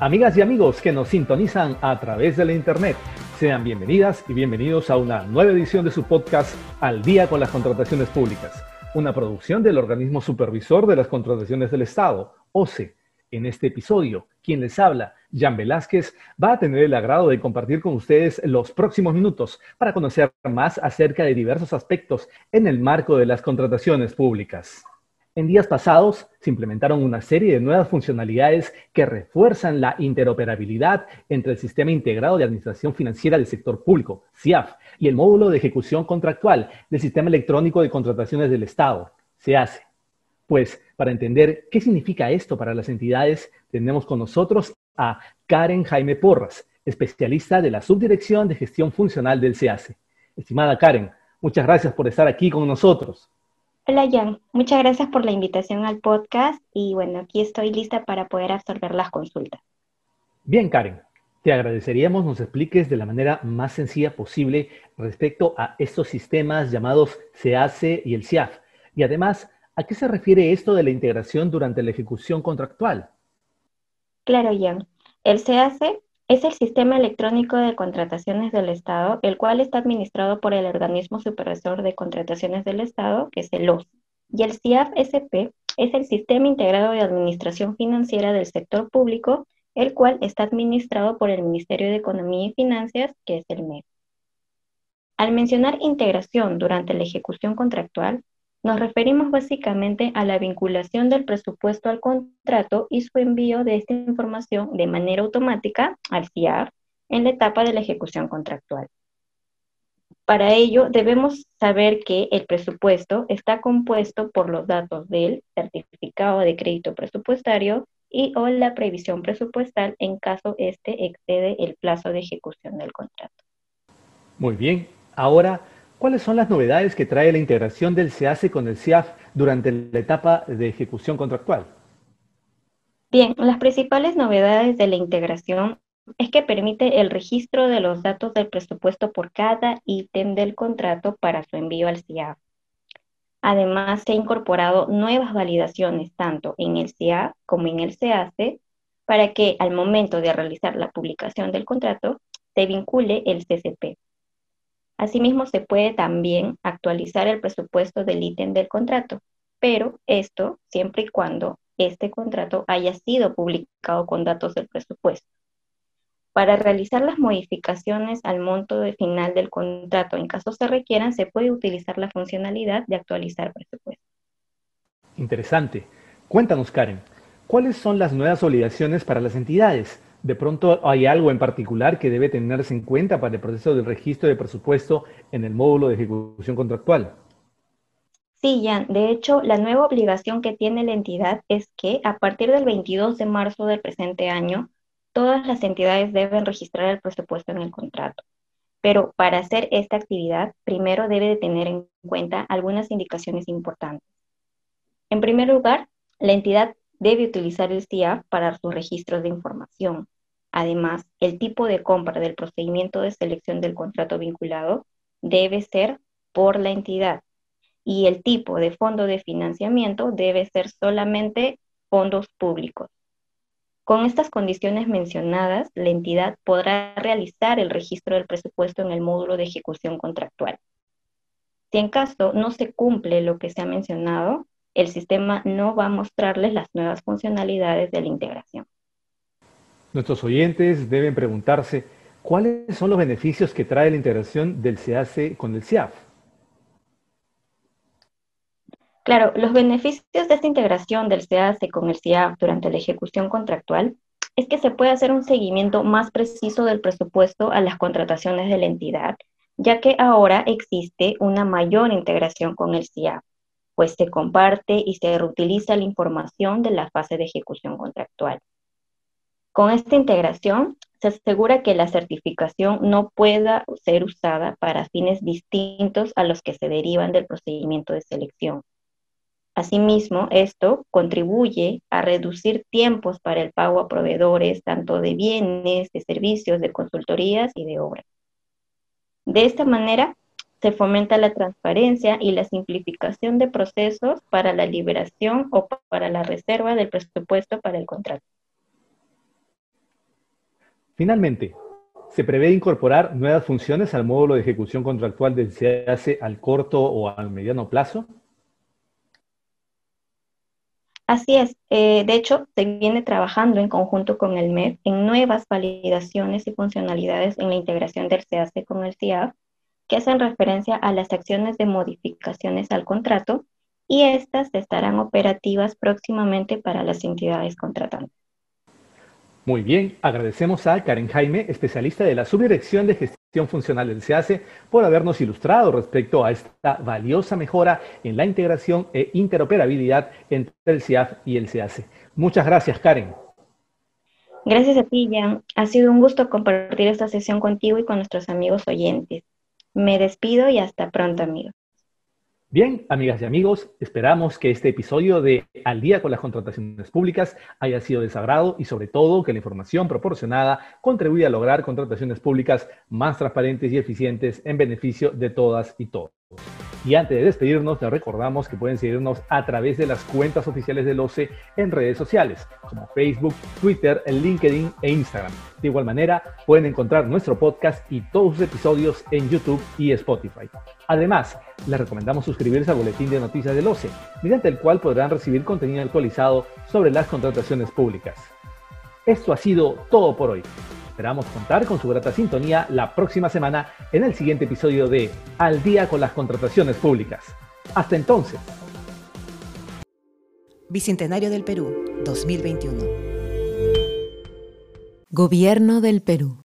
Amigas y amigos que nos sintonizan a través de la Internet, sean bienvenidas y bienvenidos a una nueva edición de su podcast Al día con las contrataciones públicas, una producción del organismo supervisor de las contrataciones del Estado, OCE. En este episodio, quien les habla, Jan Velázquez, va a tener el agrado de compartir con ustedes los próximos minutos para conocer más acerca de diversos aspectos en el marco de las contrataciones públicas. En días pasados se implementaron una serie de nuevas funcionalidades que refuerzan la interoperabilidad entre el Sistema Integrado de Administración Financiera del Sector Público, CIAF, y el módulo de ejecución contractual del Sistema Electrónico de Contrataciones del Estado, SEACE. Pues para entender qué significa esto para las entidades, tenemos con nosotros a Karen Jaime Porras, especialista de la Subdirección de Gestión Funcional del SEACE. Estimada Karen, muchas gracias por estar aquí con nosotros. Hola Jan, muchas gracias por la invitación al podcast y bueno, aquí estoy lista para poder absorber las consultas. Bien, Karen, te agradeceríamos nos expliques de la manera más sencilla posible respecto a estos sistemas llamados SEACE y el CIAF. Y además, ¿a qué se refiere esto de la integración durante la ejecución contractual? Claro, Jan. El SEACE es el Sistema Electrónico de Contrataciones del Estado, el cual está administrado por el Organismo Supervisor de Contrataciones del Estado, que es el OS. Y el CIAF-SP es el Sistema Integrado de Administración Financiera del Sector Público, el cual está administrado por el Ministerio de Economía y Finanzas, que es el MEF. Al mencionar integración durante la ejecución contractual, nos referimos básicamente a la vinculación del presupuesto al contrato y su envío de esta información de manera automática al CIAR en la etapa de la ejecución contractual. Para ello, debemos saber que el presupuesto está compuesto por los datos del certificado de crédito presupuestario y o la previsión presupuestal en caso este excede el plazo de ejecución del contrato. Muy bien. Ahora, ¿Cuáles son las novedades que trae la integración del SEACE con el CIAF durante la etapa de ejecución contractual? Bien, las principales novedades de la integración es que permite el registro de los datos del presupuesto por cada ítem del contrato para su envío al CIAF. Además, se han incorporado nuevas validaciones tanto en el CIAF como en el SEACE para que al momento de realizar la publicación del contrato se vincule el CCP. Asimismo, se puede también actualizar el presupuesto del ítem del contrato, pero esto siempre y cuando este contrato haya sido publicado con datos del presupuesto. Para realizar las modificaciones al monto de final del contrato, en caso se requieran, se puede utilizar la funcionalidad de actualizar presupuesto. Interesante. Cuéntanos, Karen, ¿cuáles son las nuevas obligaciones para las entidades? De pronto hay algo en particular que debe tenerse en cuenta para el proceso del registro de presupuesto en el módulo de ejecución contractual. Sí, Jan. De hecho, la nueva obligación que tiene la entidad es que a partir del 22 de marzo del presente año, todas las entidades deben registrar el presupuesto en el contrato. Pero para hacer esta actividad, primero debe de tener en cuenta algunas indicaciones importantes. En primer lugar, la entidad debe utilizar el CIAF para sus registros de información. Además, el tipo de compra del procedimiento de selección del contrato vinculado debe ser por la entidad y el tipo de fondo de financiamiento debe ser solamente fondos públicos. Con estas condiciones mencionadas, la entidad podrá realizar el registro del presupuesto en el módulo de ejecución contractual. Si en caso no se cumple lo que se ha mencionado, el sistema no va a mostrarles las nuevas funcionalidades de la integración. Nuestros oyentes deben preguntarse cuáles son los beneficios que trae la integración del SEACE con el CIAF. Claro, los beneficios de esta integración del SEACE con el CIAF durante la ejecución contractual es que se puede hacer un seguimiento más preciso del presupuesto a las contrataciones de la entidad, ya que ahora existe una mayor integración con el CIAF pues se comparte y se reutiliza la información de la fase de ejecución contractual. Con esta integración, se asegura que la certificación no pueda ser usada para fines distintos a los que se derivan del procedimiento de selección. Asimismo, esto contribuye a reducir tiempos para el pago a proveedores, tanto de bienes, de servicios, de consultorías y de obras. De esta manera, se fomenta la transparencia y la simplificación de procesos para la liberación o para la reserva del presupuesto para el contrato. Finalmente, ¿se prevé incorporar nuevas funciones al módulo de ejecución contractual del hace al corto o al mediano plazo? Así es. Eh, de hecho, se viene trabajando en conjunto con el MEP en nuevas validaciones y funcionalidades en la integración del CAC con el CIAF que hacen referencia a las acciones de modificaciones al contrato y estas estarán operativas próximamente para las entidades contratantes. Muy bien, agradecemos a Karen Jaime, especialista de la Subdirección de Gestión Funcional del CEACE, por habernos ilustrado respecto a esta valiosa mejora en la integración e interoperabilidad entre el CIAF y el CEACE. Muchas gracias, Karen. Gracias a ti, Jan. Ha sido un gusto compartir esta sesión contigo y con nuestros amigos oyentes. Me despido y hasta pronto, amigos. Bien, amigas y amigos, esperamos que este episodio de Al día con las contrataciones públicas haya sido de sagrado y sobre todo que la información proporcionada contribuya a lograr contrataciones públicas más transparentes y eficientes en beneficio de todas y todos. Y antes de despedirnos, les recordamos que pueden seguirnos a través de las cuentas oficiales del OCE en redes sociales, como Facebook, Twitter, LinkedIn e Instagram. De igual manera, pueden encontrar nuestro podcast y todos sus episodios en YouTube y Spotify. Además, les recomendamos suscribirse al boletín de noticias del OCE, mediante el cual podrán recibir contenido actualizado sobre las contrataciones públicas. Esto ha sido todo por hoy. Esperamos contar con su grata sintonía la próxima semana en el siguiente episodio de Al día con las contrataciones públicas. Hasta entonces. Bicentenario del Perú, 2021. Gobierno del Perú.